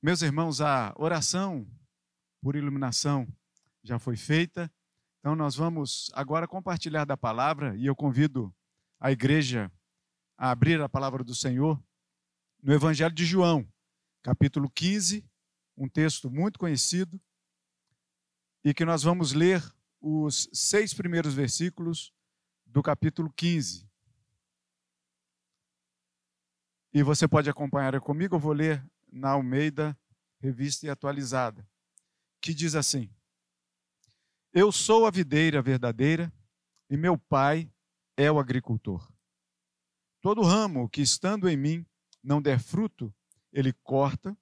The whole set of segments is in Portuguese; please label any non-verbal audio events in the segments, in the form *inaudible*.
Meus irmãos, a oração por iluminação já foi feita. Então, nós vamos agora compartilhar da palavra e eu convido a igreja a abrir a palavra do Senhor no Evangelho de João, capítulo 15, um texto muito conhecido, e que nós vamos ler os seis primeiros versículos do capítulo 15. E você pode acompanhar comigo, eu vou ler na Almeida, revista e atualizada, que diz assim: Eu sou a videira verdadeira e meu pai é o agricultor. Todo ramo que estando em mim não der fruto, ele corta,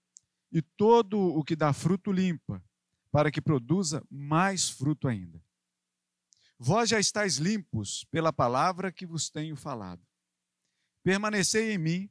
e todo o que dá fruto limpa, para que produza mais fruto ainda. Vós já estáis limpos pela palavra que vos tenho falado. Permanecei em mim,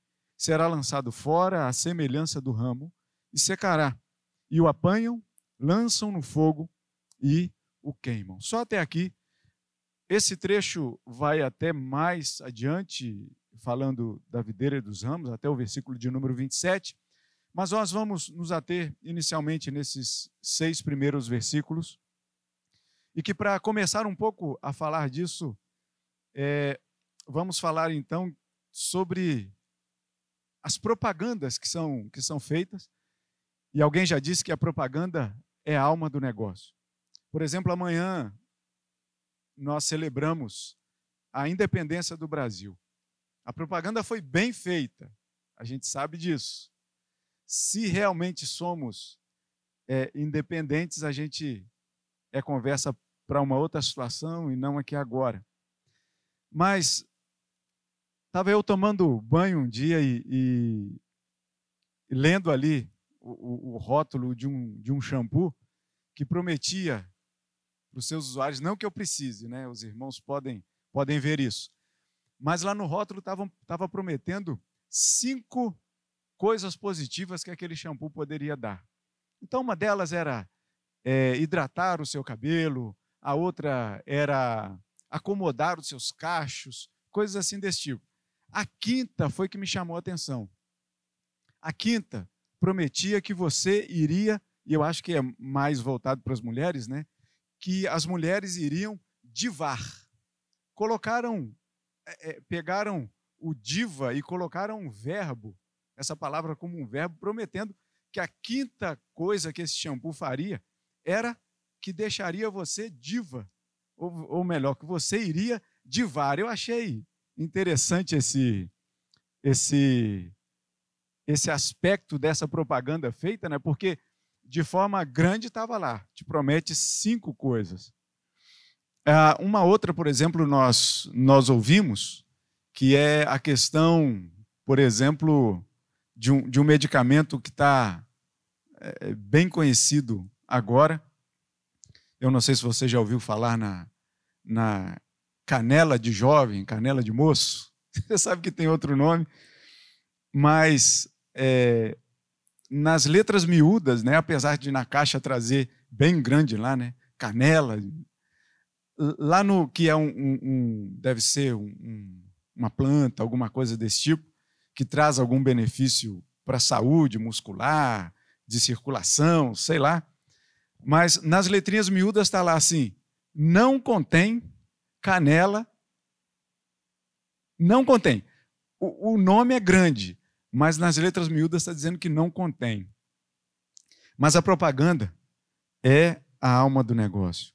será lançado fora à semelhança do ramo e secará. E o apanham, lançam no fogo e o queimam. Só até aqui. Esse trecho vai até mais adiante, falando da videira e dos ramos, até o versículo de número 27. Mas nós vamos nos ater inicialmente nesses seis primeiros versículos. E que para começar um pouco a falar disso, é, vamos falar então sobre as propagandas que são, que são feitas. E alguém já disse que a propaganda é a alma do negócio. Por exemplo, amanhã nós celebramos a independência do Brasil. A propaganda foi bem feita, a gente sabe disso. Se realmente somos é, independentes, a gente é conversa para uma outra situação e não aqui agora. Mas estava eu tomando banho um dia e, e, lendo ali o, o, o, rótulo de um, de um shampoo que prometia para os seus usuários, não que eu precise, né? os irmãos podem, podem ver isso, mas lá no rótulo estava prometendo cinco coisas positivas que aquele shampoo poderia dar. Então, uma delas era é, hidratar o seu cabelo, a outra era acomodar os seus cachos, coisas assim desse tipo. A quinta foi que me chamou a atenção. A quinta prometia que você iria, e eu acho que é mais voltado para as mulheres, né? Que as mulheres iriam divar. Colocaram, é, é, pegaram o diva e colocaram um verbo, essa palavra como um verbo, prometendo que a quinta coisa que esse shampoo faria era que deixaria você diva ou, ou melhor, que você iria divar. Eu achei interessante esse, esse, esse aspecto dessa propaganda feita, né? porque de forma grande estava lá, te promete cinco coisas. Ah, uma outra, por exemplo, nós, nós ouvimos, que é a questão, por exemplo, de um, de um medicamento que está é, bem conhecido agora. Eu não sei se você já ouviu falar na, na canela de jovem, canela de moço. *laughs* Você sabe que tem outro nome, mas é, nas letras miúdas, né, apesar de na caixa trazer bem grande lá, né, canela, lá no que é um, um, um deve ser um, uma planta, alguma coisa desse tipo, que traz algum benefício para a saúde muscular, de circulação, sei lá. Mas nas letrinhas miúdas está lá assim: não contém canela. Não contém. O, o nome é grande, mas nas letras miúdas está dizendo que não contém. Mas a propaganda é a alma do negócio.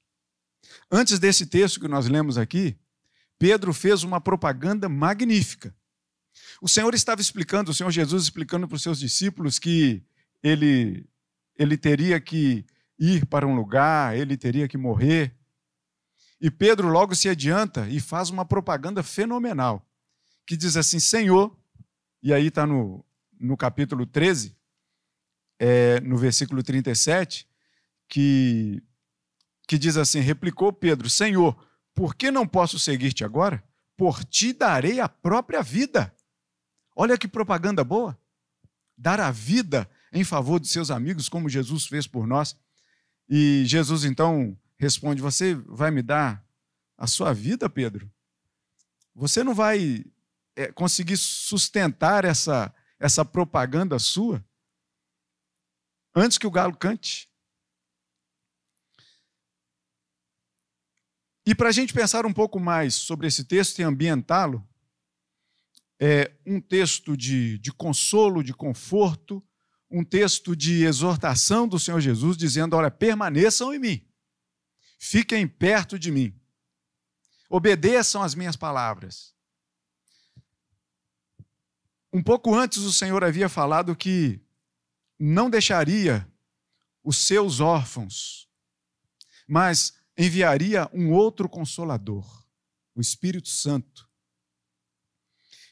Antes desse texto que nós lemos aqui, Pedro fez uma propaganda magnífica. O Senhor estava explicando, o Senhor Jesus explicando para os seus discípulos que ele, ele teria que ir para um lugar, ele teria que morrer, e Pedro logo se adianta e faz uma propaganda fenomenal, que diz assim: Senhor, e aí está no, no capítulo 13, é, no versículo 37, que, que diz assim: replicou Pedro, Senhor, por que não posso seguir-te agora? Por ti darei a própria vida. Olha que propaganda boa. Dar a vida em favor de seus amigos, como Jesus fez por nós. E Jesus então responde: Você vai me dar a sua vida, Pedro? Você não vai é, conseguir sustentar essa, essa propaganda sua antes que o galo cante. E para a gente pensar um pouco mais sobre esse texto e ambientá-lo, é um texto de, de consolo, de conforto, um texto de exortação do Senhor Jesus, dizendo: Olha, permaneçam em mim, fiquem perto de mim, obedeçam as minhas palavras. Um pouco antes, o Senhor havia falado que não deixaria os seus órfãos, mas enviaria um outro consolador, o Espírito Santo.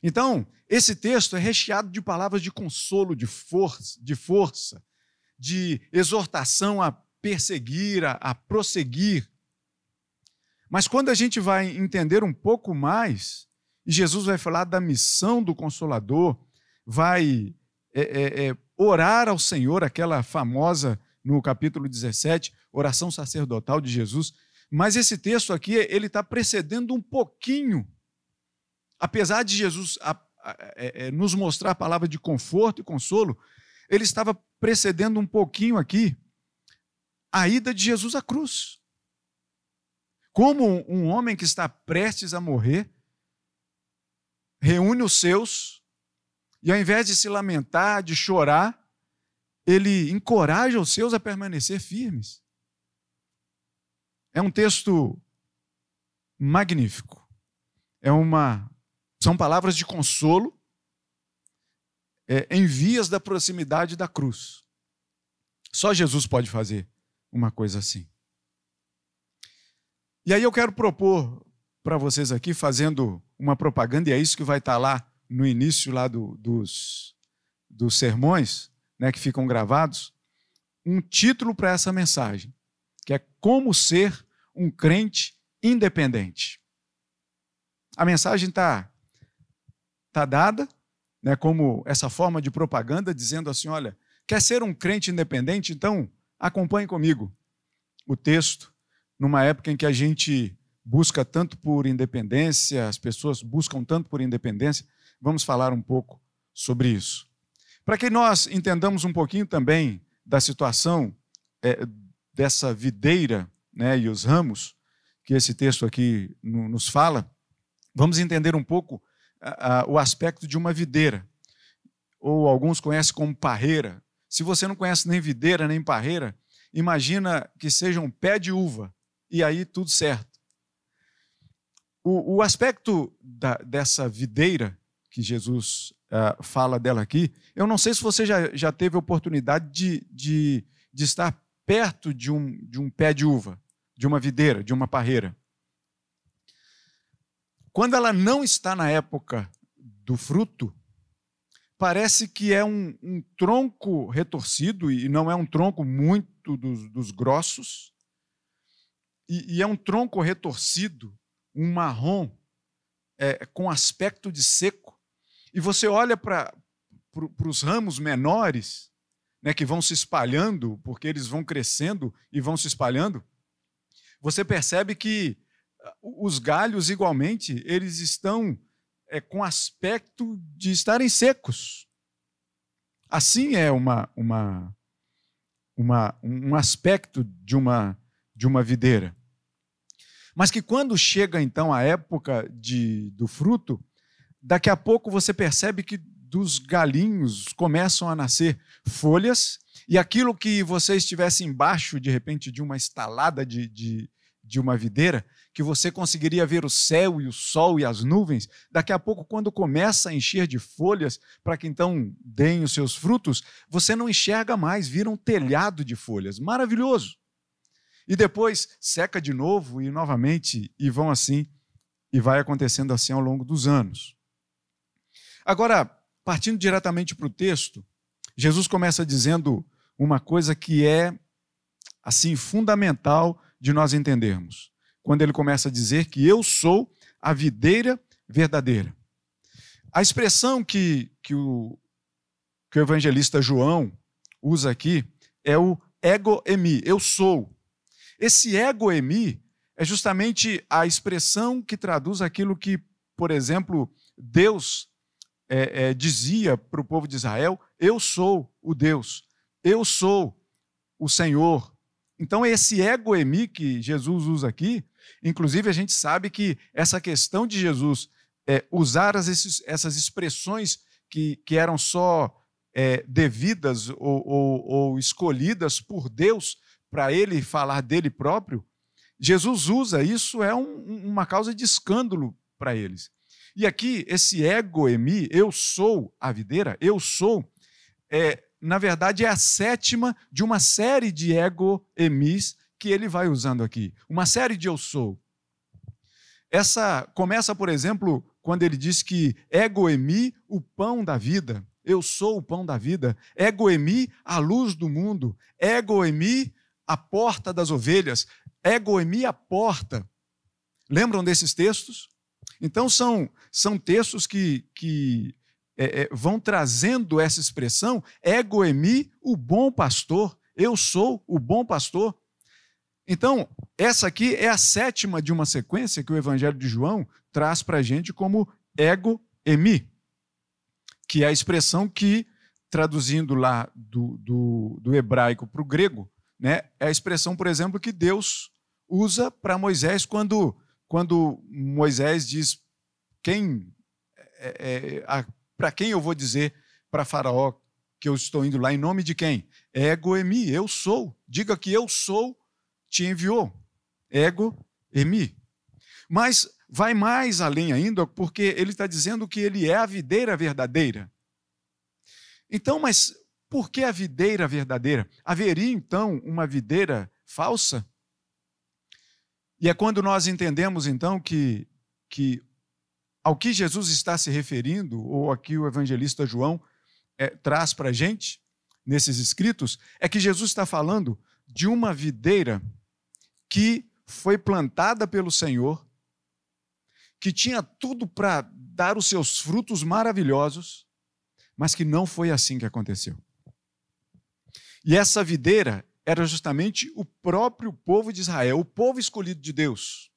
Então, esse texto é recheado de palavras de consolo, de força, de força, de exortação a perseguir, a, a prosseguir. Mas quando a gente vai entender um pouco mais, e Jesus vai falar da missão do Consolador, vai é, é, é, orar ao Senhor, aquela famosa no capítulo 17, oração sacerdotal de Jesus. Mas esse texto aqui, ele está precedendo um pouquinho, apesar de Jesus a, a, é, é, nos mostrar a palavra de conforto e consolo, ele estava precedendo um pouquinho aqui a ida de Jesus à cruz. Como um homem que está prestes a morrer, reúne os seus, e ao invés de se lamentar, de chorar, ele encoraja os seus a permanecer firmes. É um texto magnífico. É uma são palavras de consolo é, em vias da proximidade da cruz. Só Jesus pode fazer uma coisa assim. E aí eu quero propor para vocês aqui, fazendo uma propaganda, e é isso que vai estar lá no início lá do, dos, dos sermões, né, que ficam gravados, um título para essa mensagem, que é Como Ser um Crente Independente. A mensagem está tá dada, né, como essa forma de propaganda, dizendo assim: olha, quer ser um crente independente? Então acompanhe comigo o texto, numa época em que a gente busca tanto por independência, as pessoas buscam tanto por independência. Vamos falar um pouco sobre isso. Para que nós entendamos um pouquinho também da situação é, dessa videira né, e os ramos, que esse texto aqui nos fala, vamos entender um pouco a, a, o aspecto de uma videira, ou alguns conhecem como parreira. Se você não conhece nem videira nem parreira, imagina que seja um pé de uva, e aí tudo certo. O, o aspecto da, dessa videira que Jesus uh, fala dela aqui, eu não sei se você já, já teve oportunidade de, de, de estar perto de um, de um pé de uva, de uma videira, de uma parreira. Quando ela não está na época do fruto, parece que é um, um tronco retorcido, e não é um tronco muito dos, dos grossos, e, e, é um tronco retorcido, um marrom, é, com aspecto de seco, e você olha para os ramos menores, né, que vão se espalhando, porque eles vão crescendo e vão se espalhando, você percebe que ah, os galhos, igualmente, eles estão é, com aspecto de estarem secos. Assim é uma, uma, uma, um aspecto de uma, de uma videira. Mas que quando chega então a época de, do fruto, daqui a pouco você percebe que dos galinhos começam a nascer folhas, e aquilo que você estivesse embaixo, de repente, de uma estalada de, de, de uma videira, que você conseguiria ver o céu e o sol e as nuvens, daqui a pouco, quando começa a encher de folhas, para que então deem os seus frutos, você não enxerga mais, vira um telhado de folhas. Maravilhoso! E depois seca de novo e novamente, e vão assim, e vai acontecendo assim ao longo dos anos. Agora, partindo diretamente para o texto, Jesus começa dizendo uma coisa que é assim fundamental de nós entendermos. Quando ele começa a dizer que eu sou a videira verdadeira. A expressão que, que, o, que o evangelista João usa aqui é o ego-emi, eu sou. Esse ego-emi é justamente a expressão que traduz aquilo que, por exemplo, Deus é, é, dizia para o povo de Israel: Eu sou o Deus, eu sou o Senhor. Então, esse ego-emi que Jesus usa aqui, inclusive a gente sabe que essa questão de Jesus é, usar as, essas expressões que, que eram só é, devidas ou, ou, ou escolhidas por Deus para ele falar dele próprio, Jesus usa isso, é um, uma causa de escândalo para eles. E aqui, esse ego-emi, eu sou a videira, eu sou, é, na verdade é a sétima de uma série de ego-emis que ele vai usando aqui. Uma série de eu sou. Essa começa, por exemplo, quando ele diz que ego-emi, o pão da vida. Eu sou o pão da vida. Ego-emi, a luz do mundo. Ego-emi, a porta das ovelhas. Ego-emi, a porta. Lembram desses textos? Então, são, são textos que, que é, é, vão trazendo essa expressão, ego-emi, o bom pastor, eu sou o bom pastor. Então, essa aqui é a sétima de uma sequência que o Evangelho de João traz para a gente como ego-emi, que é a expressão que, traduzindo lá do, do, do hebraico para o grego, né, é a expressão, por exemplo, que Deus usa para Moisés quando quando Moisés diz quem é, é, para quem eu vou dizer para Faraó que eu estou indo lá em nome de quem? Ego emi, eu sou. Diga que eu sou, te enviou. Ego emi. Mas vai mais além ainda, porque ele está dizendo que ele é a videira verdadeira. Então, mas por que a videira verdadeira? Haveria então uma videira falsa? E é quando nós entendemos, então, que, que ao que Jesus está se referindo, ou aqui o evangelista João é, traz para a gente, nesses escritos, é que Jesus está falando de uma videira que foi plantada pelo Senhor, que tinha tudo para dar os seus frutos maravilhosos, mas que não foi assim que aconteceu. E essa videira era justamente o próprio povo de Israel, o povo escolhido de Deus.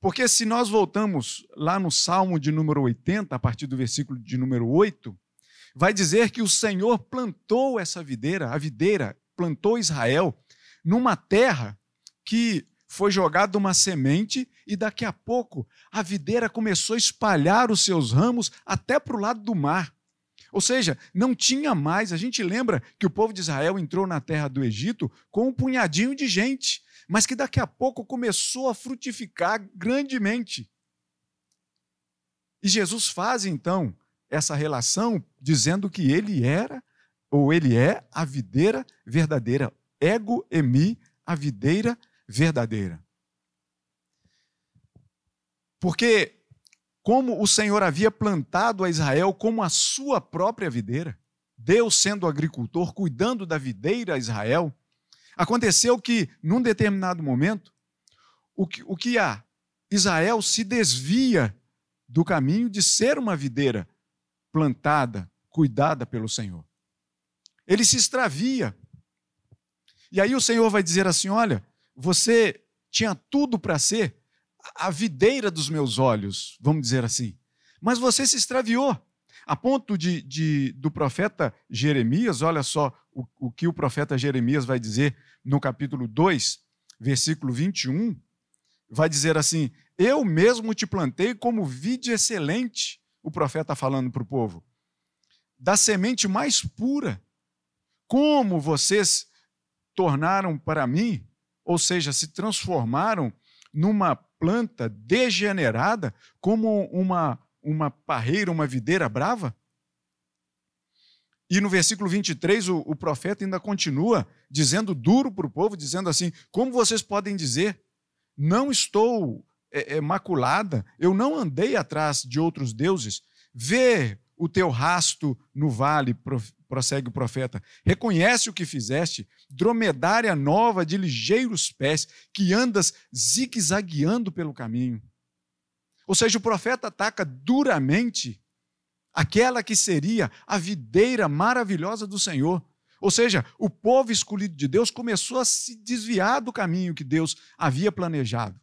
Porque se nós voltamos lá no Salmo de número 80, a partir do versículo de número 8, vai dizer que o Senhor plantou essa videira, a videira plantou Israel numa terra que foi jogada uma semente e daqui a pouco a videira começou a espalhar os seus ramos até para o lado do mar. Ou seja, não tinha mais. A gente lembra que o povo de Israel entrou na terra do Egito com um punhadinho de gente, mas que daqui a pouco começou a frutificar grandemente. E Jesus faz então essa relação dizendo que ele era ou ele é a videira verdadeira, ego emi, a videira verdadeira. Porque como o Senhor havia plantado a Israel como a sua própria videira, Deus sendo agricultor, cuidando da videira a Israel, aconteceu que, num determinado momento, o que, o que há? Israel se desvia do caminho de ser uma videira plantada, cuidada pelo Senhor. Ele se extravia. E aí o Senhor vai dizer assim: olha, você tinha tudo para ser a videira dos meus olhos, vamos dizer assim. Mas você se extraviou. A ponto de, de do profeta Jeremias, olha só o, o que o profeta Jeremias vai dizer no capítulo 2, versículo 21, vai dizer assim: Eu mesmo te plantei como vide excelente, o profeta falando para o povo, da semente mais pura. Como vocês tornaram para mim, ou seja, se transformaram numa planta degenerada como uma, uma parreira, uma videira brava? E no versículo 23, o, o profeta ainda continua dizendo duro para o povo, dizendo assim: Como vocês podem dizer, não estou é, é, maculada, eu não andei atrás de outros deuses, vê o teu rasto no vale, prossegue o profeta. Reconhece o que fizeste, dromedária nova de ligeiros pés, que andas zigue-zagueando pelo caminho. Ou seja, o profeta ataca duramente aquela que seria a videira maravilhosa do Senhor. Ou seja, o povo escolhido de Deus começou a se desviar do caminho que Deus havia planejado.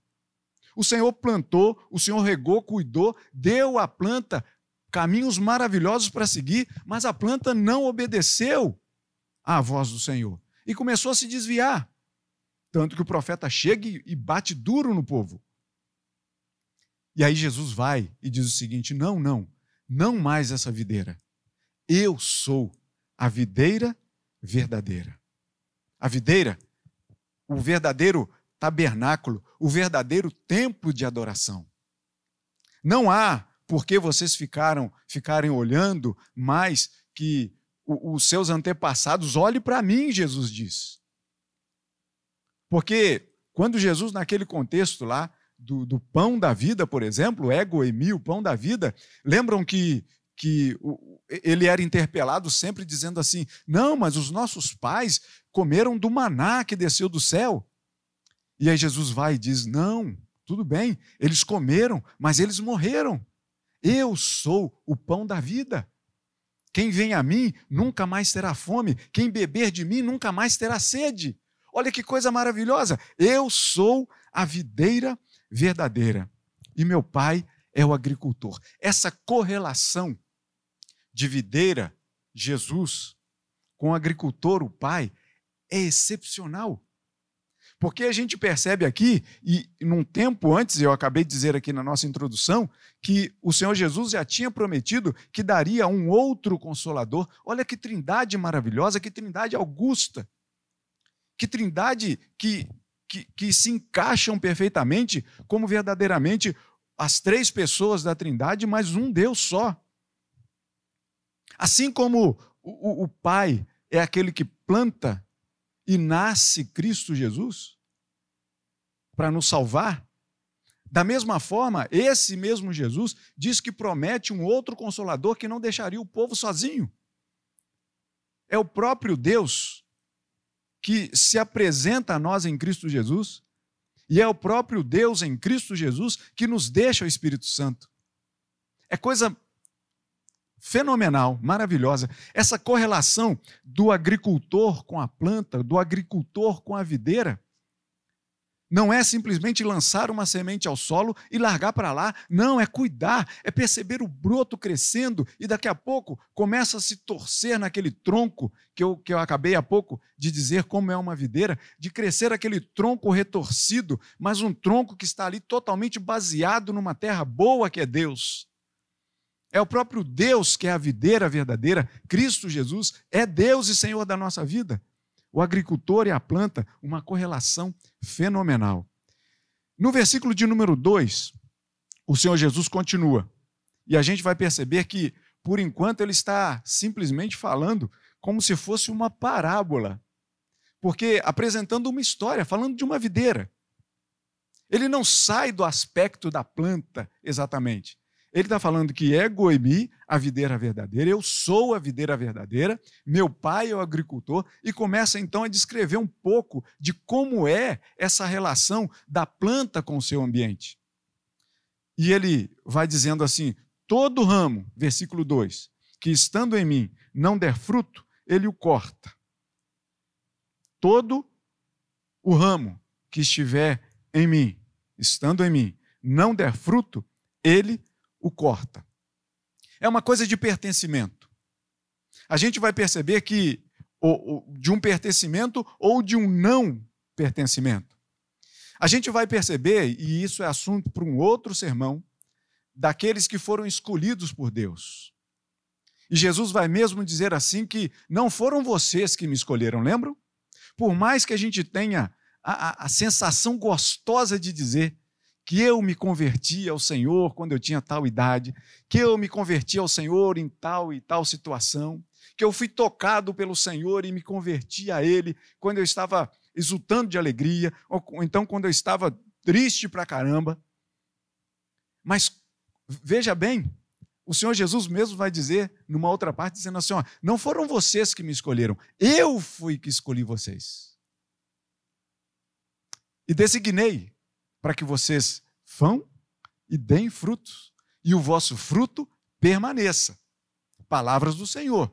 O Senhor plantou, o Senhor regou, cuidou, deu à planta caminhos maravilhosos para seguir, mas a planta não obedeceu à voz do Senhor e começou a se desviar. Tanto que o profeta chega e bate duro no povo. E aí Jesus vai e diz o seguinte: não, não, não mais essa videira. Eu sou a videira verdadeira. A videira, o verdadeiro tabernáculo, o verdadeiro templo de adoração. Não há por que vocês ficaram ficarem olhando mais que os seus antepassados. Olhe para mim, Jesus diz. Porque quando Jesus, naquele contexto lá, do, do, pão da vida, por exemplo, ego emi, o pão da vida, lembram que, que ele era interpelado sempre dizendo assim: não, mas os nossos pais comeram do maná que desceu do céu. E aí Jesus vai e diz: não, tudo bem, eles comeram, mas eles morreram. Eu sou o pão da vida. Quem vem a mim nunca mais terá fome, quem beber de mim nunca mais terá sede. Olha que coisa maravilhosa! Eu sou a videira verdadeira. E meu pai é o agricultor. Essa correlação de videira, Jesus, com o agricultor, o pai, é excepcional. Porque a gente percebe aqui, e num tempo antes, eu acabei de dizer aqui na nossa introdução, que o Senhor Jesus já tinha prometido que daria um outro consolador. Olha que trindade maravilhosa, que trindade augusta. Que trindade que que, que se encaixam perfeitamente como verdadeiramente as três pessoas da Trindade, mas um Deus só. Assim como o, o, o Pai é aquele que planta e nasce Cristo Jesus para nos salvar, da mesma forma, esse mesmo Jesus diz que promete um outro consolador que não deixaria o povo sozinho. É o próprio Deus que se apresenta a nós em Cristo Jesus, e é o próprio Deus em Cristo Jesus que nos deixa o Espírito Santo. É coisa fenomenal, maravilhosa. Essa correlação do agricultor com a planta, do agricultor com a videira, não é simplesmente lançar uma semente ao solo e largar para lá. Não, é cuidar, é perceber o broto crescendo e daqui a pouco começa a se torcer naquele tronco que eu, que eu acabei há pouco de dizer como é uma videira, de crescer aquele tronco retorcido, mas um tronco que está ali totalmente baseado numa terra boa que é Deus. É o próprio Deus que é a videira verdadeira, Cristo Jesus é Deus e Senhor da nossa vida o agricultor e a planta, uma correlação fenomenal. No versículo de número 2, o Senhor Jesus continua. E a gente vai perceber que, por enquanto, ele está simplesmente falando como se fosse uma parábola. Porque apresentando uma história, falando de uma videira. Ele não sai do aspecto da planta exatamente. Ele está falando que é Goemi, a videira verdadeira, eu sou a videira verdadeira, meu pai é o agricultor, e começa então a descrever um pouco de como é essa relação da planta com o seu ambiente. E ele vai dizendo assim: todo ramo, versículo 2, que estando em mim não der fruto, ele o corta. Todo o ramo que estiver em mim, estando em mim, não der fruto, ele o corta. É uma coisa de pertencimento. A gente vai perceber que de um pertencimento ou de um não pertencimento. A gente vai perceber, e isso é assunto para um outro sermão, daqueles que foram escolhidos por Deus. E Jesus vai mesmo dizer assim que não foram vocês que me escolheram, lembram? Por mais que a gente tenha a, a, a sensação gostosa de dizer que eu me converti ao Senhor quando eu tinha tal idade, que eu me converti ao Senhor em tal e tal situação, que eu fui tocado pelo Senhor e me converti a Ele quando eu estava exultando de alegria, ou então quando eu estava triste pra caramba. Mas veja bem, O Senhor Jesus mesmo vai dizer, numa outra parte, dizendo assim: ó, não foram vocês que me escolheram, eu fui que escolhi vocês. E designei para que vocês vão e deem frutos, e o vosso fruto permaneça. Palavras do Senhor.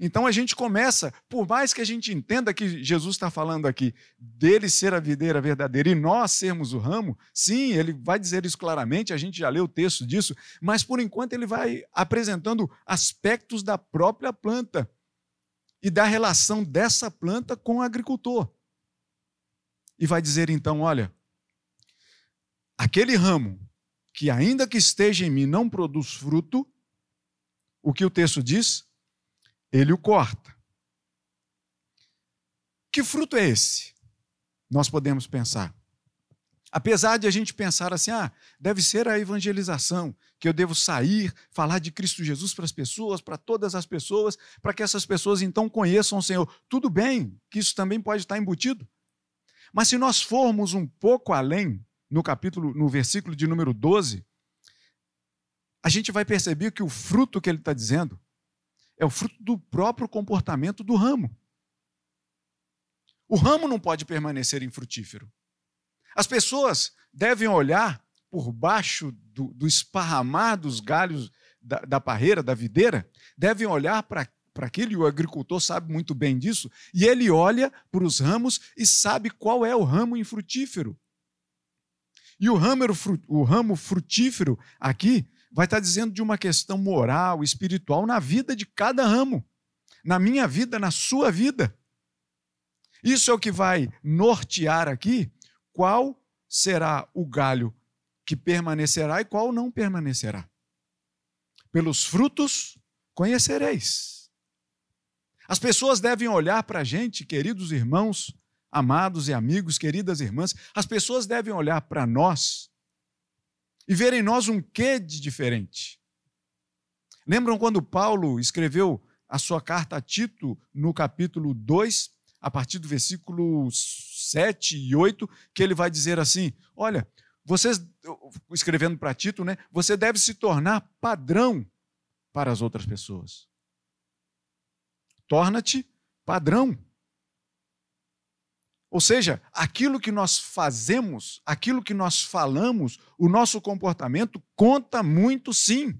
Então a gente começa, por mais que a gente entenda que Jesus está falando aqui dele ser a videira verdadeira e nós sermos o ramo, sim, ele vai dizer isso claramente, a gente já leu o texto disso, mas por enquanto ele vai apresentando aspectos da própria planta e da relação dessa planta com o agricultor. E vai dizer então: olha, aquele ramo que ainda que esteja em mim não produz fruto, o que o texto diz? Ele o corta. Que fruto é esse? Nós podemos pensar. Apesar de a gente pensar assim, ah, deve ser a evangelização, que eu devo sair, falar de Cristo Jesus para as pessoas, para todas as pessoas, para que essas pessoas então conheçam o Senhor. Tudo bem, que isso também pode estar embutido. Mas se nós formos um pouco além, no capítulo, no versículo de número 12, a gente vai perceber que o fruto que ele está dizendo é o fruto do próprio comportamento do ramo. O ramo não pode permanecer infrutífero. As pessoas devem olhar por baixo do, do esparramar dos galhos da, da parreira, da videira, devem olhar para para aquilo, e o agricultor sabe muito bem disso, e ele olha para os ramos e sabe qual é o ramo infrutífero. E o ramo, o ramo frutífero aqui vai estar dizendo de uma questão moral, espiritual na vida de cada ramo, na minha vida, na sua vida. Isso é o que vai nortear aqui qual será o galho que permanecerá e qual não permanecerá. Pelos frutos conhecereis. As pessoas devem olhar para a gente, queridos irmãos, amados e amigos, queridas irmãs, as pessoas devem olhar para nós e ver em nós um quê de diferente. Lembram quando Paulo escreveu a sua carta a Tito, no capítulo 2, a partir do versículo 7 e 8, que ele vai dizer assim: Olha, vocês, escrevendo para Tito, né, você deve se tornar padrão para as outras pessoas. Torna-te padrão. Ou seja, aquilo que nós fazemos, aquilo que nós falamos, o nosso comportamento conta muito sim.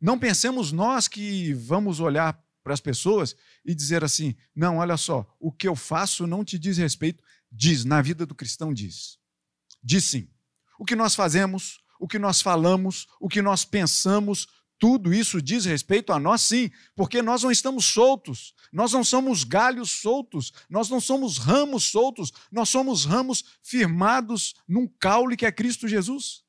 Não pensemos nós que vamos olhar para as pessoas e dizer assim: não, olha só, o que eu faço não te diz respeito. Diz, na vida do cristão diz. Diz sim. O que nós fazemos, o que nós falamos, o que nós pensamos, tudo isso diz respeito a nós, sim, porque nós não estamos soltos, nós não somos galhos soltos, nós não somos ramos soltos, nós somos ramos firmados num caule que é Cristo Jesus.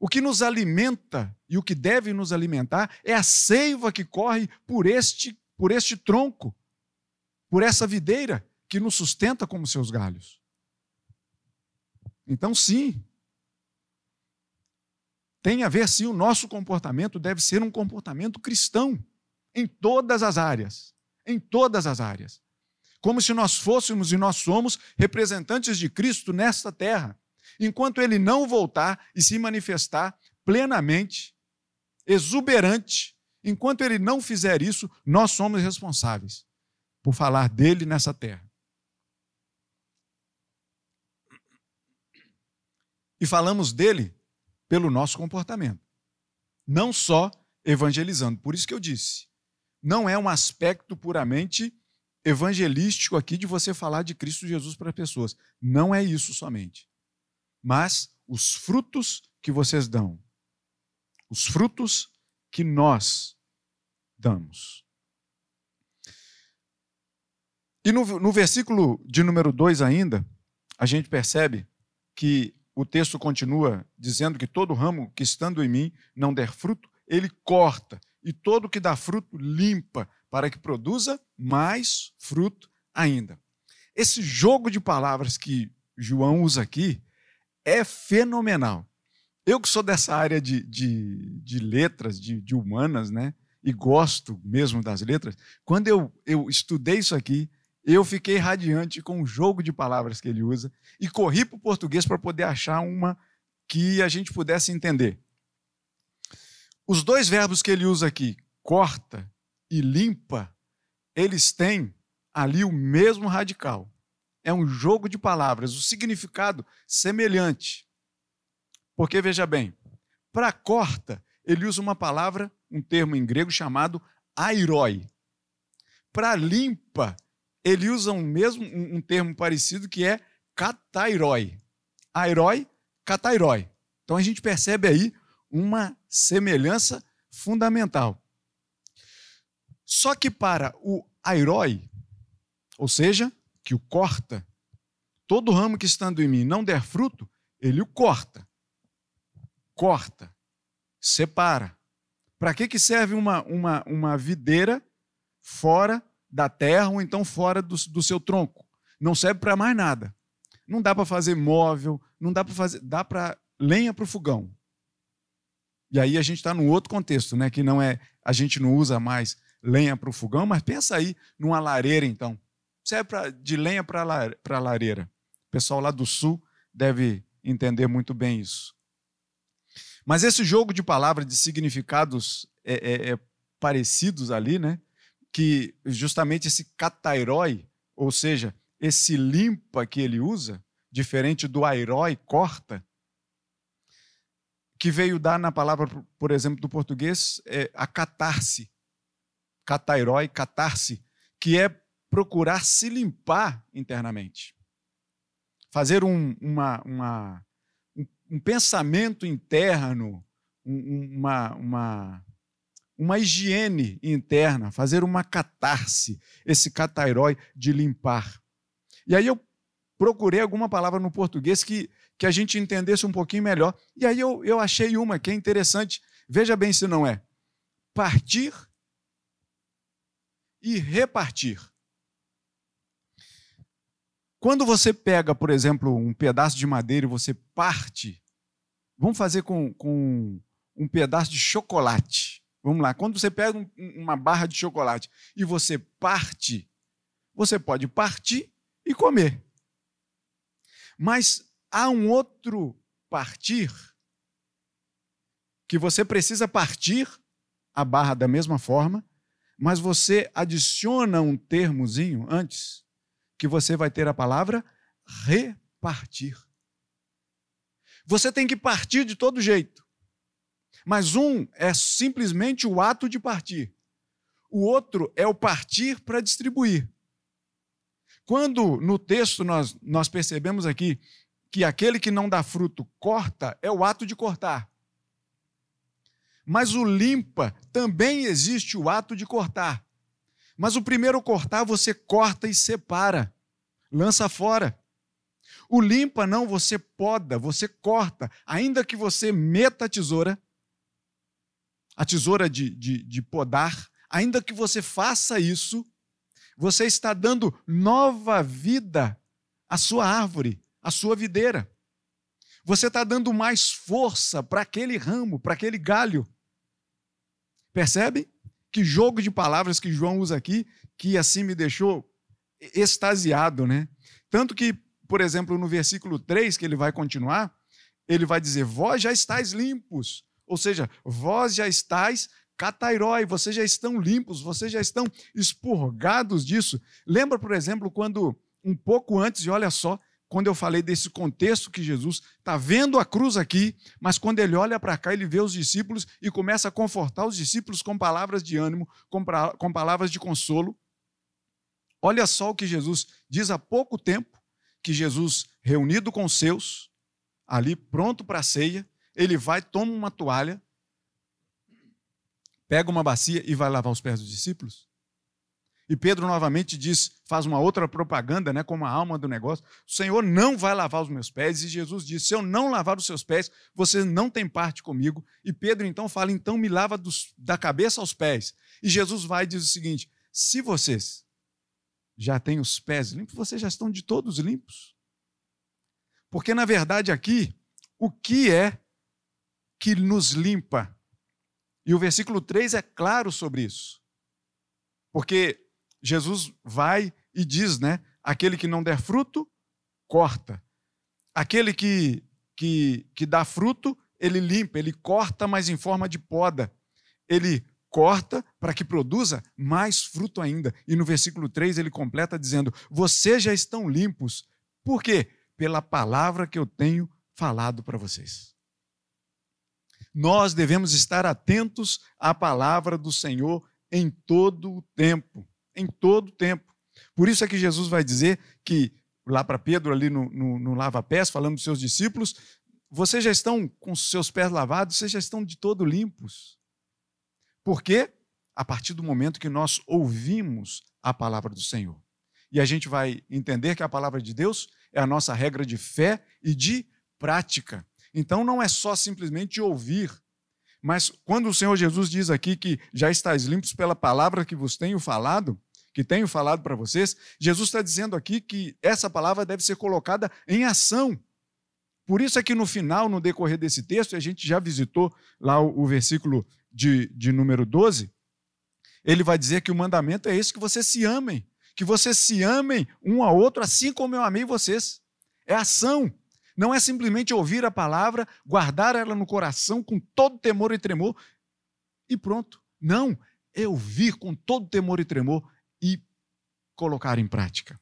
O que nos alimenta e o que deve nos alimentar é a seiva que corre por este, por este tronco, por essa videira que nos sustenta como seus galhos. Então, sim, tem a ver sim, o nosso comportamento deve ser um comportamento cristão em todas as áreas, em todas as áreas. Como se nós fôssemos e nós somos representantes de Cristo nesta terra, enquanto ele não voltar e se manifestar plenamente, exuberante, enquanto ele não fizer isso, nós somos responsáveis por falar dele nessa terra. E falamos dele pelo nosso comportamento. Não só evangelizando. Por isso que eu disse, não é um aspecto puramente evangelístico aqui de você falar de Cristo Jesus para pessoas. Não é isso somente. Mas os frutos que vocês dão, os frutos que nós damos. E no, no versículo de número 2 ainda, a gente percebe que o texto continua dizendo que todo ramo que estando em mim não der fruto, ele corta, e todo que dá fruto limpa, para que produza mais fruto ainda. Esse jogo de palavras que João usa aqui é fenomenal. Eu que sou dessa área de, de, de letras, de, de humanas, né? E gosto mesmo das letras, quando eu, eu estudei isso aqui, eu fiquei radiante com o jogo de palavras que ele usa e corri para o português para poder achar uma que a gente pudesse entender. Os dois verbos que ele usa aqui, corta e limpa, eles têm ali o mesmo radical. É um jogo de palavras, o significado semelhante. Porque veja bem, para corta, ele usa uma palavra, um termo em grego chamado airoi. Para limpa, ele usa um mesmo um termo parecido que é katairoi. Airoi, katairoi. Então a gente percebe aí uma semelhança fundamental. Só que para o airoi, ou seja, que o corta, todo ramo que estando em mim não der fruto, ele o corta. Corta, separa. Para que, que serve uma, uma, uma videira fora da terra ou então fora do, do seu tronco? Não serve para mais nada. Não dá para fazer móvel, não dá para fazer. dá para lenha para o fogão. E aí a gente está num outro contexto, né? Que não é. A gente não usa mais lenha para o fogão, mas pensa aí numa lareira, então. Serve pra, de lenha para lareira. O pessoal lá do sul deve entender muito bem isso. Mas esse jogo de palavras, de significados é, é, é parecidos ali, né? Que justamente esse catairói, ou seja, esse limpa que ele usa, diferente do airói, corta, que veio dar na palavra, por exemplo, do português, é a catarse. Catairói, catarse, que é procurar se limpar internamente. Fazer um, uma, uma, um pensamento interno, uma, uma, uma higiene interna, fazer uma catarse, esse catairói de limpar. E aí eu procurei alguma palavra no português que, que a gente entendesse um pouquinho melhor. E aí eu, eu achei uma que é interessante. Veja bem se não é. Partir e repartir. Quando você pega, por exemplo, um pedaço de madeira e você parte, vamos fazer com, com um pedaço de chocolate. Vamos lá, quando você pega um, uma barra de chocolate e você parte, você pode partir e comer. Mas há um outro partir que você precisa partir a barra da mesma forma, mas você adiciona um termozinho antes que você vai ter a palavra repartir. Você tem que partir de todo jeito. Mas um é simplesmente o ato de partir. O outro é o partir para distribuir. Quando no texto nós, nós percebemos aqui que aquele que não dá fruto corta, é o ato de cortar. Mas o limpa também existe o ato de cortar. Mas o primeiro cortar, você corta e separa, lança fora. O limpa não, você poda, você corta, ainda que você meta a tesoura, a tesoura de, de, de podar, ainda que você faça isso, você está dando nova vida à sua árvore, à sua videira. Você está dando mais força para aquele ramo, para aquele galho. Percebe? que jogo de palavras que João usa aqui, que assim me deixou extasiado, né? Tanto que, por exemplo, no versículo 3, que ele vai continuar, ele vai dizer: Vós já estáis limpos, ou seja, vós já estáis catairói, vocês já estão limpos, vocês já estão expurgados disso. Lembra, por exemplo, quando um pouco antes, e olha só, quando eu falei desse contexto que Jesus está vendo a cruz aqui, mas quando ele olha para cá, ele vê os discípulos e começa a confortar os discípulos com palavras de ânimo, com, pra, com palavras de consolo. Olha só o que Jesus diz há pouco tempo, que Jesus, reunido com os seus, ali pronto para a ceia, ele vai, toma uma toalha, pega uma bacia e vai lavar os pés dos discípulos. E Pedro novamente diz, faz uma outra propaganda, né, como a alma do negócio: o Senhor não vai lavar os meus pés. E Jesus diz: se eu não lavar os seus pés, você não tem parte comigo. E Pedro então fala: então me lava dos, da cabeça aos pés. E Jesus vai e diz o seguinte: se vocês já têm os pés limpos, vocês já estão de todos limpos. Porque na verdade aqui, o que é que nos limpa? E o versículo 3 é claro sobre isso. Porque Jesus vai e diz, né? Aquele que não der fruto, corta. Aquele que, que, que dá fruto, ele limpa, ele corta, mas em forma de poda. Ele corta para que produza mais fruto ainda. E no versículo 3 ele completa dizendo: Vocês já estão limpos. Por quê? Pela palavra que eu tenho falado para vocês. Nós devemos estar atentos à palavra do Senhor em todo o tempo. Em todo o tempo. Por isso é que Jesus vai dizer que, lá para Pedro, ali no, no, no lava-pés, falando dos seus discípulos, vocês já estão com seus pés lavados, vocês já estão de todo limpos. Por quê? A partir do momento que nós ouvimos a palavra do Senhor. E a gente vai entender que a palavra de Deus é a nossa regra de fé e de prática. Então não é só simplesmente ouvir, mas quando o Senhor Jesus diz aqui que já estáis limpos pela palavra que vos tenho falado, que tenho falado para vocês, Jesus está dizendo aqui que essa palavra deve ser colocada em ação. Por isso é que no final, no decorrer desse texto, a gente já visitou lá o, o versículo de, de número 12, ele vai dizer que o mandamento é esse: que vocês se amem, que vocês se amem um ao outro, assim como eu amei vocês. É ação. Não é simplesmente ouvir a palavra, guardar ela no coração com todo temor e tremor e pronto. Não, é ouvir com todo temor e tremor e colocar em prática.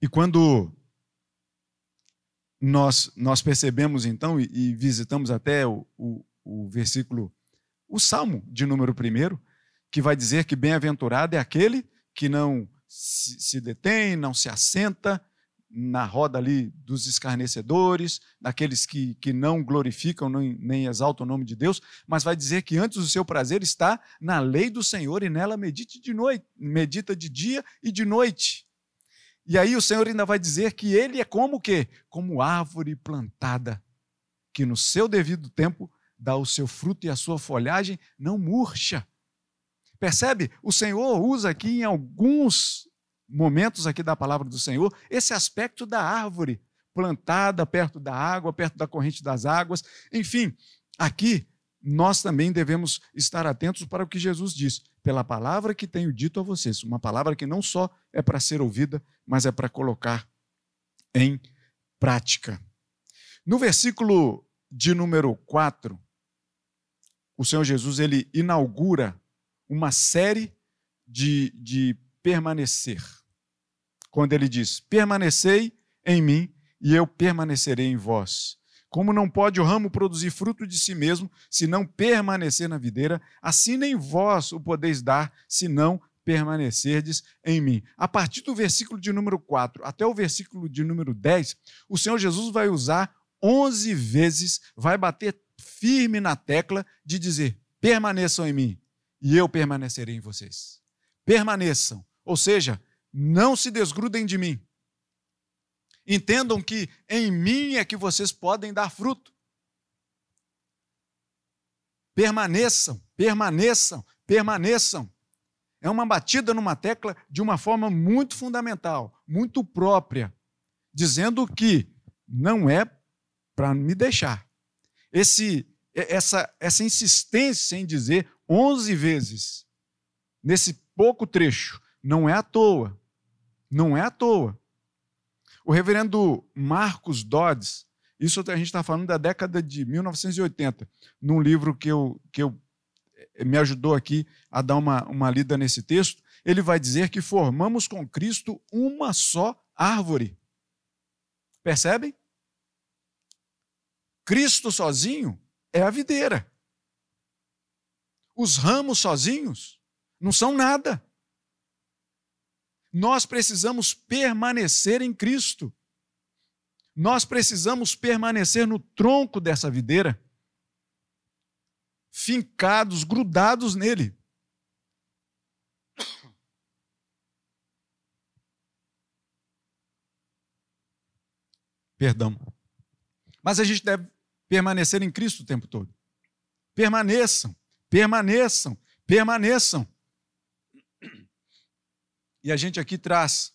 E quando nós, nós percebemos então e, e visitamos até o, o, o versículo, o Salmo de número primeiro, que vai dizer que bem-aventurado é aquele que não se, se detém, não se assenta na roda ali dos escarnecedores, daqueles que, que não glorificam nem, nem exaltam o nome de Deus, mas vai dizer que antes o seu prazer está na lei do Senhor e nela medite de noite, medita de dia e de noite. E aí o Senhor ainda vai dizer que ele é como o quê? Como árvore plantada, que no seu devido tempo dá o seu fruto e a sua folhagem não murcha. Percebe? O Senhor usa aqui em alguns momentos aqui da palavra do Senhor, esse aspecto da árvore plantada perto da água, perto da corrente das águas. Enfim, aqui nós também devemos estar atentos para o que Jesus diz, pela palavra que tenho dito a vocês, uma palavra que não só é para ser ouvida, mas é para colocar em prática. No versículo de número 4, o Senhor Jesus ele inaugura uma série de, de permanecer quando ele diz: Permanecei em mim e eu permanecerei em vós. Como não pode o ramo produzir fruto de si mesmo, se não permanecer na videira, assim nem vós o podeis dar, se não permanecerdes em mim. A partir do versículo de número 4 até o versículo de número 10, o Senhor Jesus vai usar 11 vezes, vai bater firme na tecla de dizer: permaneçam em mim e eu permanecerei em vocês. Permaneçam, ou seja, não se desgrudem de mim. Entendam que em mim é que vocês podem dar fruto. Permaneçam, permaneçam, permaneçam. É uma batida numa tecla de uma forma muito fundamental, muito própria, dizendo que não é para me deixar. Esse, essa, essa insistência em dizer 11 vezes, nesse pouco trecho, não é à toa. Não é à toa. O reverendo Marcos Dodds, isso a gente está falando da década de 1980, num livro que eu, que eu eh, me ajudou aqui a dar uma, uma lida nesse texto, ele vai dizer que formamos com Cristo uma só árvore. Percebem? Cristo sozinho é a videira. Os ramos sozinhos não são nada. Nós precisamos permanecer em Cristo. Nós precisamos permanecer no tronco dessa videira, fincados, grudados nele. *coughs* Perdão. Mas a gente deve permanecer em Cristo o tempo todo. Permaneçam, permaneçam, permaneçam. E a gente aqui traz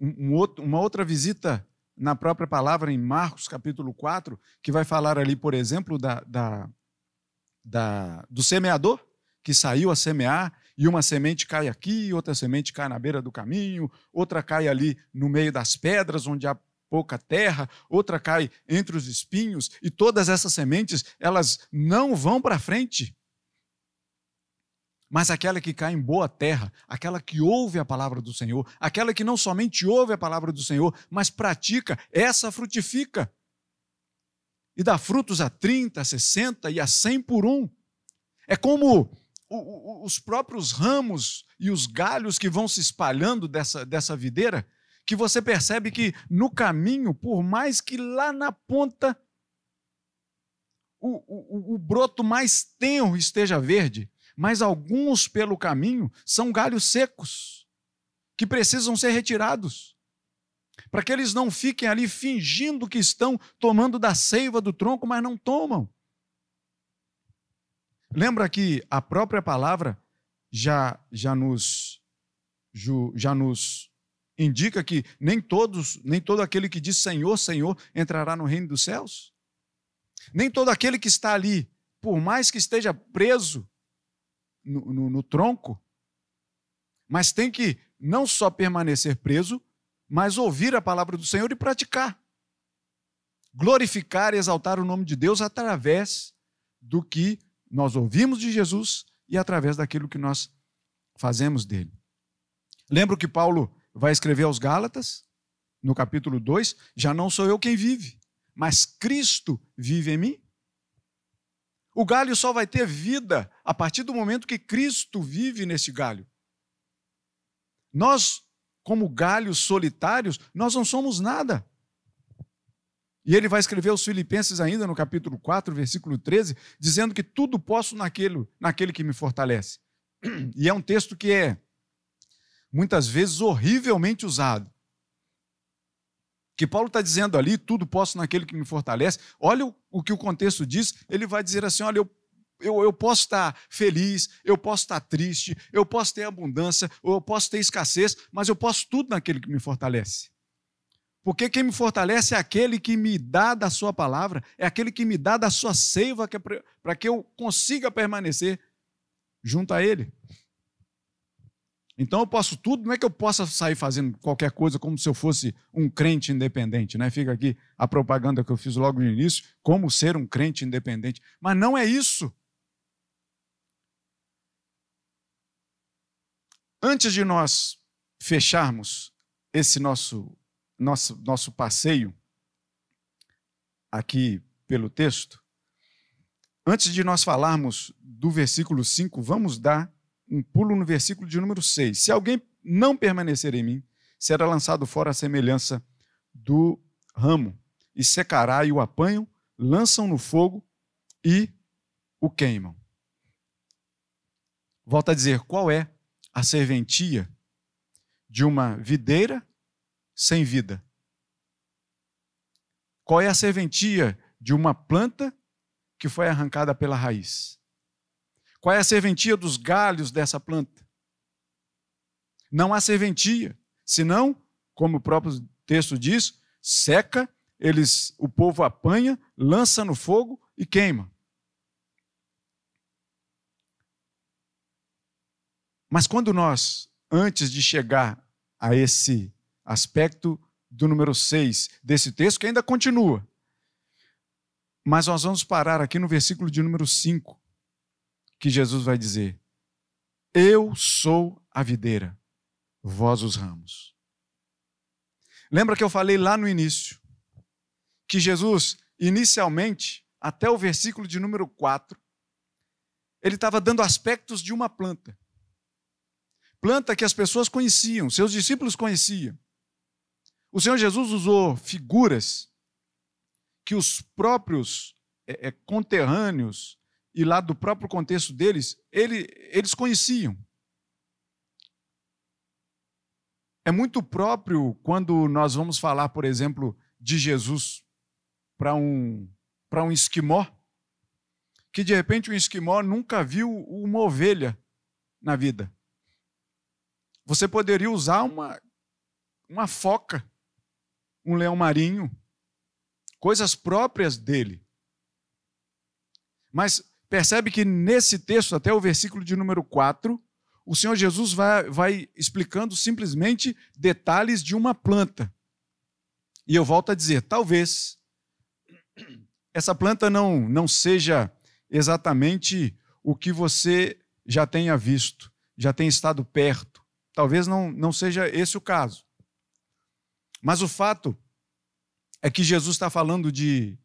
um, outro, uma outra visita na própria palavra, em Marcos capítulo 4, que vai falar ali, por exemplo, da, da, da, do semeador, que saiu a semear, e uma semente cai aqui, outra semente cai na beira do caminho, outra cai ali no meio das pedras, onde há pouca terra, outra cai entre os espinhos, e todas essas sementes, elas não vão para frente. Mas aquela que cai em boa terra, aquela que ouve a palavra do Senhor, aquela que não somente ouve a palavra do Senhor, mas pratica, essa frutifica. E dá frutos a 30, a 60 e a 100 por um. É como os próprios ramos e os galhos que vão se espalhando dessa, dessa videira, que você percebe que no caminho, por mais que lá na ponta o, o, o broto mais tenro esteja verde, mas alguns pelo caminho são galhos secos, que precisam ser retirados, para que eles não fiquem ali fingindo que estão tomando da seiva do tronco, mas não tomam. Lembra que a própria palavra já, já, nos, já nos indica que nem todos, nem todo aquele que diz Senhor, Senhor, entrará no reino dos céus? Nem todo aquele que está ali, por mais que esteja preso no, no, no tronco, mas tem que não só permanecer preso, mas ouvir a palavra do Senhor e praticar. Glorificar e exaltar o nome de Deus através do que nós ouvimos de Jesus e através daquilo que nós fazemos dele. Lembra que Paulo vai escrever aos Gálatas, no capítulo 2: Já não sou eu quem vive, mas Cristo vive em mim? O galho só vai ter vida a partir do momento que Cristo vive nesse galho. Nós, como galhos solitários, nós não somos nada. E ele vai escrever aos Filipenses ainda no capítulo 4, versículo 13, dizendo que tudo posso naquele, naquele que me fortalece. *clears throat* E é um texto que é muitas vezes horrivelmente usado. Que Paulo está dizendo ali, tudo posso naquele que me fortalece. Olha o, que o contexto diz, ele vai dizer assim: olha, eu eu, eu, posso estar feliz, eu posso estar triste, eu posso ter abundância, ou eu posso ter escassez, mas eu posso tudo naquele que me fortalece. Porque quem me fortalece é aquele que me dá da sua palavra, é aquele que me dá da sua seiva é para que eu consiga permanecer junto a ele. Então eu posso tudo, não é que eu possa sair fazendo qualquer coisa como se eu fosse um crente independente, né? Fica aqui a propaganda que eu fiz logo no início, como ser um crente independente. Mas não é isso. Antes de nós fecharmos esse nosso nosso, nosso passeio aqui pelo texto, antes de nós falarmos do versículo 5, vamos dar um pulo no versículo de número 6. Se alguém não permanecer em mim, será lançado fora a semelhança do ramo, e secará e o apanham, lançam no fogo e o queimam. Volta a dizer, qual é a serventia de uma videira sem vida? Qual é a serventia de uma planta que foi arrancada pela raiz? Qual é a serventia dos galhos dessa planta? Não há serventia, senão, como o próprio texto diz, seca, eles, o povo apanha, lança no fogo e queima. Mas quando nós, antes de chegar a esse aspecto do número 6 desse texto, que ainda continua. Mas nós vamos parar aqui no versículo de número 5, que Jesus vai dizer: Eu sou a videira, vós os ramos. Lembra que eu falei lá no início que Jesus, inicialmente, até o versículo de número 4, ele estava dando aspectos de uma planta. Planta que as pessoas conheciam, seus discípulos conheciam. O Senhor Jesus usou figuras que os próprios é, é, conterrâneos e lá do próprio contexto deles, ele, eles conheciam. É muito próprio quando nós vamos falar, por exemplo, de Jesus para um, para um esquimó, que de repente um esquimó nunca viu uma ovelha na vida. Você poderia usar uma, uma foca um leão marinho, coisas próprias dele. Mas percebe que nesse texto, até o versículo de número 4, o Senhor Jesus vai, vai explicando simplesmente detalhes de uma planta. E eu volto a dizer, talvez essa planta não, não seja exatamente o que você já tenha visto, já tenha estado perto. Talvez não, não seja esse o caso. Mas o fato é que Jesus está falando de,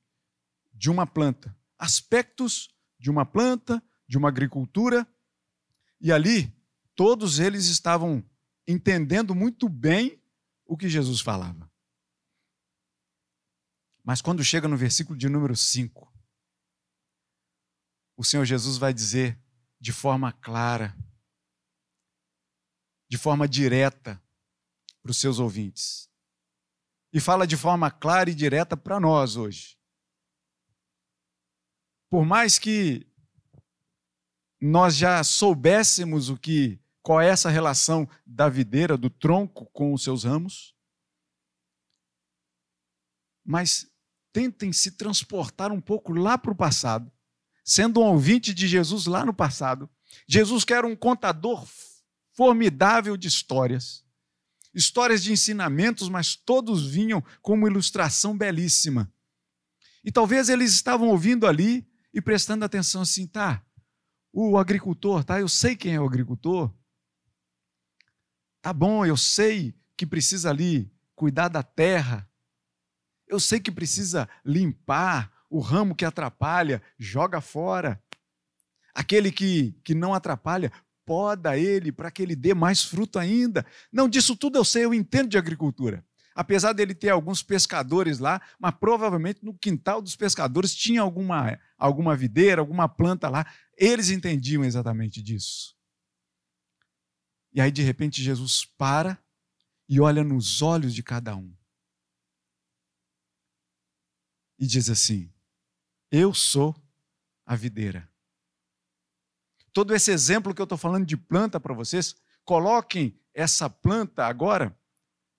de uma planta, aspectos de uma planta, de uma agricultura, e ali todos eles estavam entendendo muito bem o que Jesus falava. Mas quando chega no versículo de número 5, o Senhor Jesus vai dizer de forma clara, de forma direta para os seus ouvintes. E fala de forma clara e direta para nós hoje. Por mais que nós já soubéssemos o que qual é essa relação da videira, do tronco com os seus ramos, mas tentem se transportar um pouco lá para o passado, sendo um ouvinte de Jesus lá no passado. Jesus que era um contador formidável de histórias, histórias de ensinamentos, mas todos vinham com uma ilustração belíssima. E talvez eles estavam ouvindo ali e prestando atenção assim, tá? O agricultor, tá? Eu sei quem é o agricultor. Tá bom, eu sei que precisa ali cuidar da terra. Eu sei que precisa limpar o ramo que atrapalha, joga fora. Aquele que, que não atrapalha, poda ele para que ele dê mais fruto ainda. Não, disso tudo eu sei, eu entendo de agricultura. Apesar dele ter alguns pescadores lá, mas provavelmente no quintal dos pescadores tinha alguma, alguma videira, alguma planta lá. Eles entendiam exatamente disso. E aí, de repente, Jesus para e olha nos olhos de cada um. E diz assim: Eu sou a videira todo esse exemplo que eu estou falando de planta para vocês, coloquem essa planta agora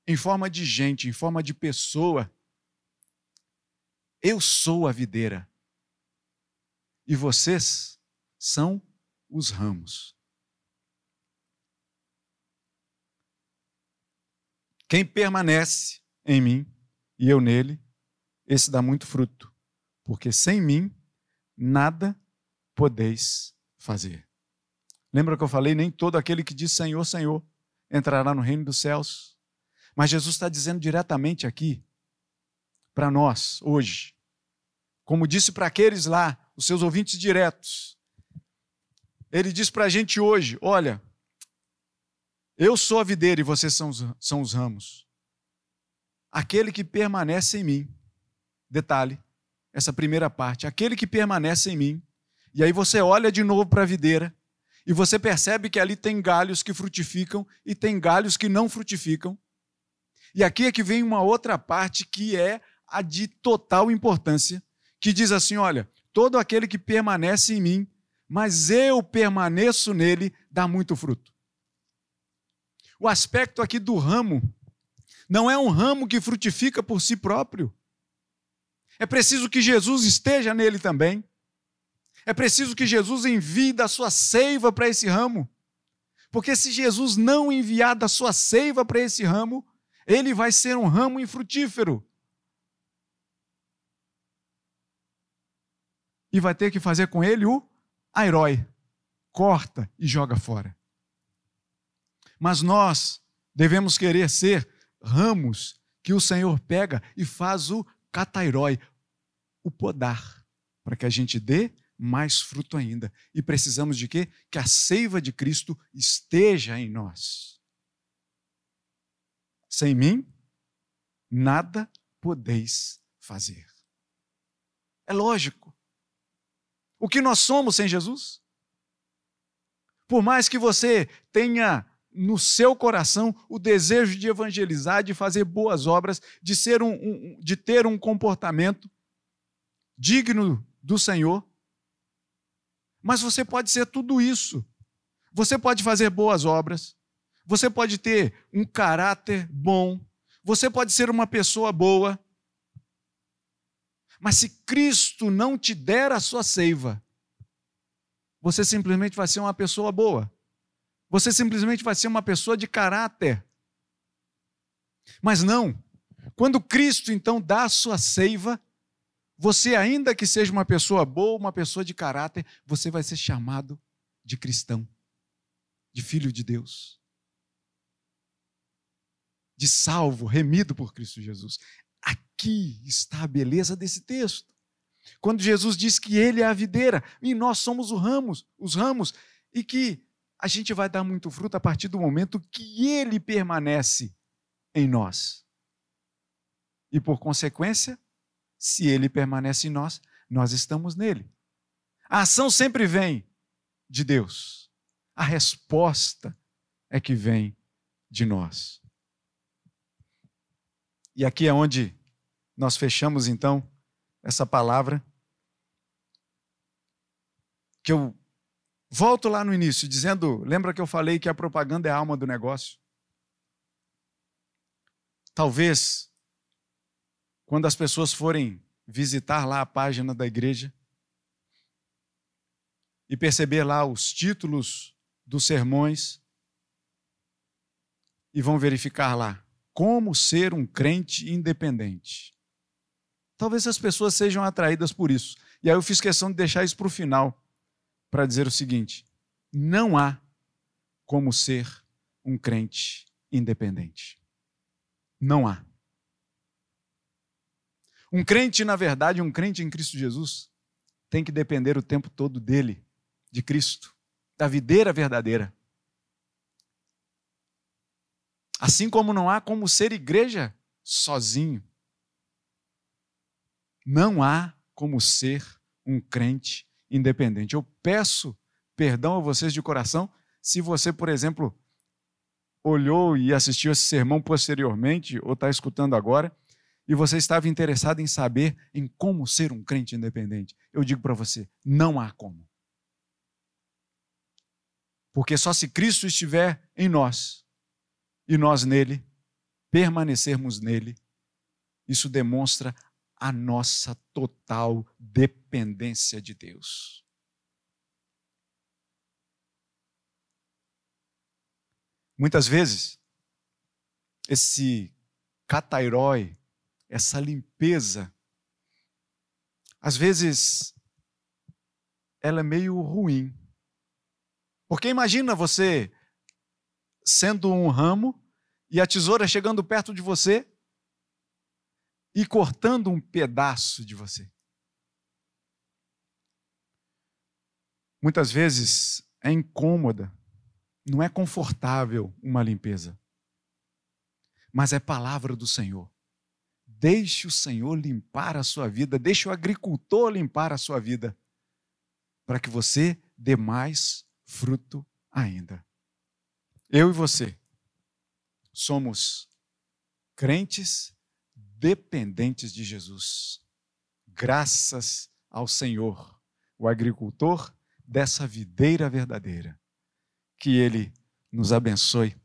em forma de gente, em forma de pessoa. Eu sou a videira e vocês são os ramos. Quem permanece em mim e eu nele, esse dá muito fruto, porque sem mim nada podeis fazer. Lembra que eu falei? Nem todo aquele que diz Senhor, Senhor entrará no reino dos céus. Mas Jesus está dizendo diretamente aqui, para nós, hoje, como disse para aqueles lá, os seus ouvintes diretos. Ele diz para a gente hoje: olha, eu sou a videira e vocês são os, são os ramos. Aquele que permanece em mim, detalhe, essa primeira parte, aquele que permanece em mim, e aí você olha de novo para a videira, e você percebe que ali tem galhos que frutificam e tem galhos que não frutificam. E aqui é que vem uma outra parte que é a de total importância, que diz assim: olha, todo aquele que permanece em mim, mas eu permaneço nele, dá muito fruto. O aspecto aqui do ramo não é um ramo que frutifica por si próprio. É preciso que Jesus esteja nele também. É preciso que Jesus envie da sua seiva para esse ramo. Porque se Jesus não enviar da sua seiva para esse ramo, ele vai ser um ramo infrutífero. E vai ter que fazer com ele o aerói. Corta e joga fora. Mas nós devemos querer ser ramos que o Senhor pega e faz o catairói, o podar, para que a gente dê mais fruto ainda. E precisamos de quê? Que a seiva de Cristo esteja em nós. Sem mim, nada podeis fazer. É lógico. O que nós somos sem Jesus? Por mais que você tenha no seu coração o desejo de evangelizar, de fazer boas obras, de ser um, um de ter um comportamento digno do Senhor, mas você pode ser tudo isso. Você pode fazer boas obras. Você pode ter um caráter bom. Você pode ser uma pessoa boa. Mas se Cristo não te der a sua seiva, você simplesmente vai ser uma pessoa boa. Você simplesmente vai ser uma pessoa de caráter. Mas não. Quando Cristo então dá a sua seiva, você, ainda que seja uma pessoa boa, uma pessoa de caráter, você vai ser chamado de cristão, de filho de Deus, de salvo, remido por Cristo Jesus. Aqui está a beleza desse texto. Quando Jesus diz que ele é a videira e nós somos os ramos, os ramos, e que a gente vai dar muito fruto a partir do momento que ele permanece em nós. E por consequência, se ele permanece em nós, nós estamos nele. A ação sempre vem de Deus. A resposta é que vem de nós. E aqui é onde nós fechamos então essa palavra. Que eu volto lá no início, dizendo: lembra que eu falei que a propaganda é a alma do negócio? Talvez quando as pessoas forem visitar lá a página da igreja e perceber lá os títulos dos sermões e vão verificar lá como ser um crente independente. Talvez as pessoas sejam atraídas por isso. E aí eu fiz questão de deixar isso para o final, para dizer o seguinte: não há como ser um crente independente. Não há. Um crente, na verdade, um crente em Cristo Jesus, tem que depender o tempo todo dele, de Cristo, da videira verdadeira. Assim como não há como ser igreja sozinho. Não há como ser um crente independente. Eu peço perdão a vocês de coração se você, por exemplo, olhou e assistiu esse sermão posteriormente ou está escutando agora e você estava interessado em saber em como ser um crente independente, eu digo para você: não há como. Porque só se Cristo estiver em nós e nós nele, permanecermos nele, isso demonstra a nossa total dependência de Deus. Muitas vezes, esse catairói essa limpeza, às vezes ela é meio ruim. Porque imagina você sendo um ramo e a tesoura chegando perto de você e cortando um pedaço de você. Muitas vezes é incômoda, não é confortável uma limpeza, mas é palavra do Senhor. Deixe o Senhor limpar a sua vida, deixe o agricultor limpar a sua vida, para que você dê mais fruto ainda. Eu e você somos crentes dependentes de Jesus. Graças ao Senhor, o agricultor dessa videira verdadeira. Que Ele nos abençoe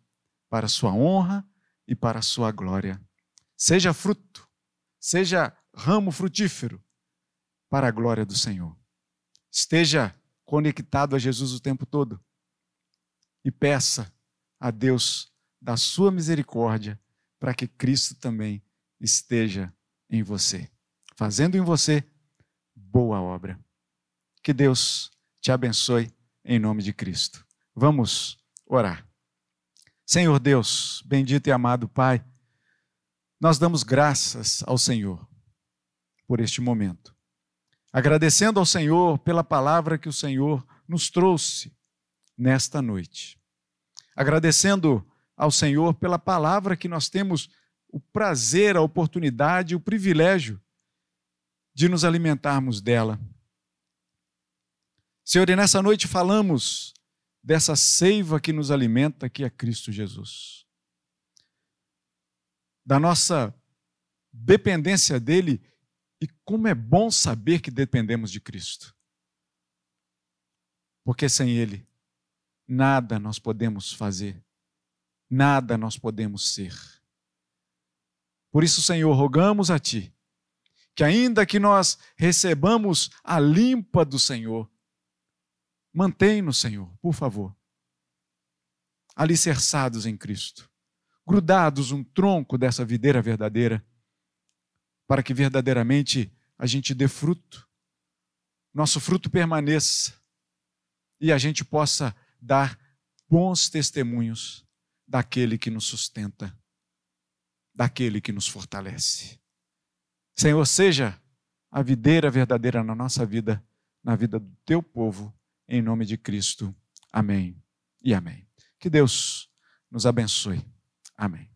para a sua honra e para a sua glória. Seja fruto, seja ramo frutífero para a glória do Senhor. Esteja conectado a Jesus o tempo todo e peça a Deus da sua misericórdia para que Cristo também esteja em você, fazendo em você boa obra. Que Deus te abençoe em nome de Cristo. Vamos orar. Senhor Deus, bendito e amado Pai, nós damos graças ao Senhor por este momento. Agradecendo ao Senhor pela palavra que o Senhor nos trouxe nesta noite. Agradecendo ao Senhor pela palavra que nós temos o prazer, a oportunidade, o privilégio de nos alimentarmos dela. Senhor, e nessa noite falamos dessa seiva que nos alimenta, que é Cristo Jesus da nossa dependência dele e como é bom saber que dependemos de Cristo. Porque sem ele, nada nós podemos fazer, nada nós podemos ser. Por isso, Senhor, rogamos a Ti, que ainda que nós recebamos a limpa do Senhor, mantém-nos, Senhor, por favor, alicerçados em Cristo grudados um tronco dessa videira verdadeira, para que verdadeiramente a gente dê fruto, nosso fruto permaneça e a gente possa dar bons testemunhos daquele que nos sustenta, daquele que nos fortalece. Senhor, seja a videira verdadeira na nossa vida, na vida do teu povo, em nome de Cristo. Amém e amém. Que Deus nos abençoe. Amém.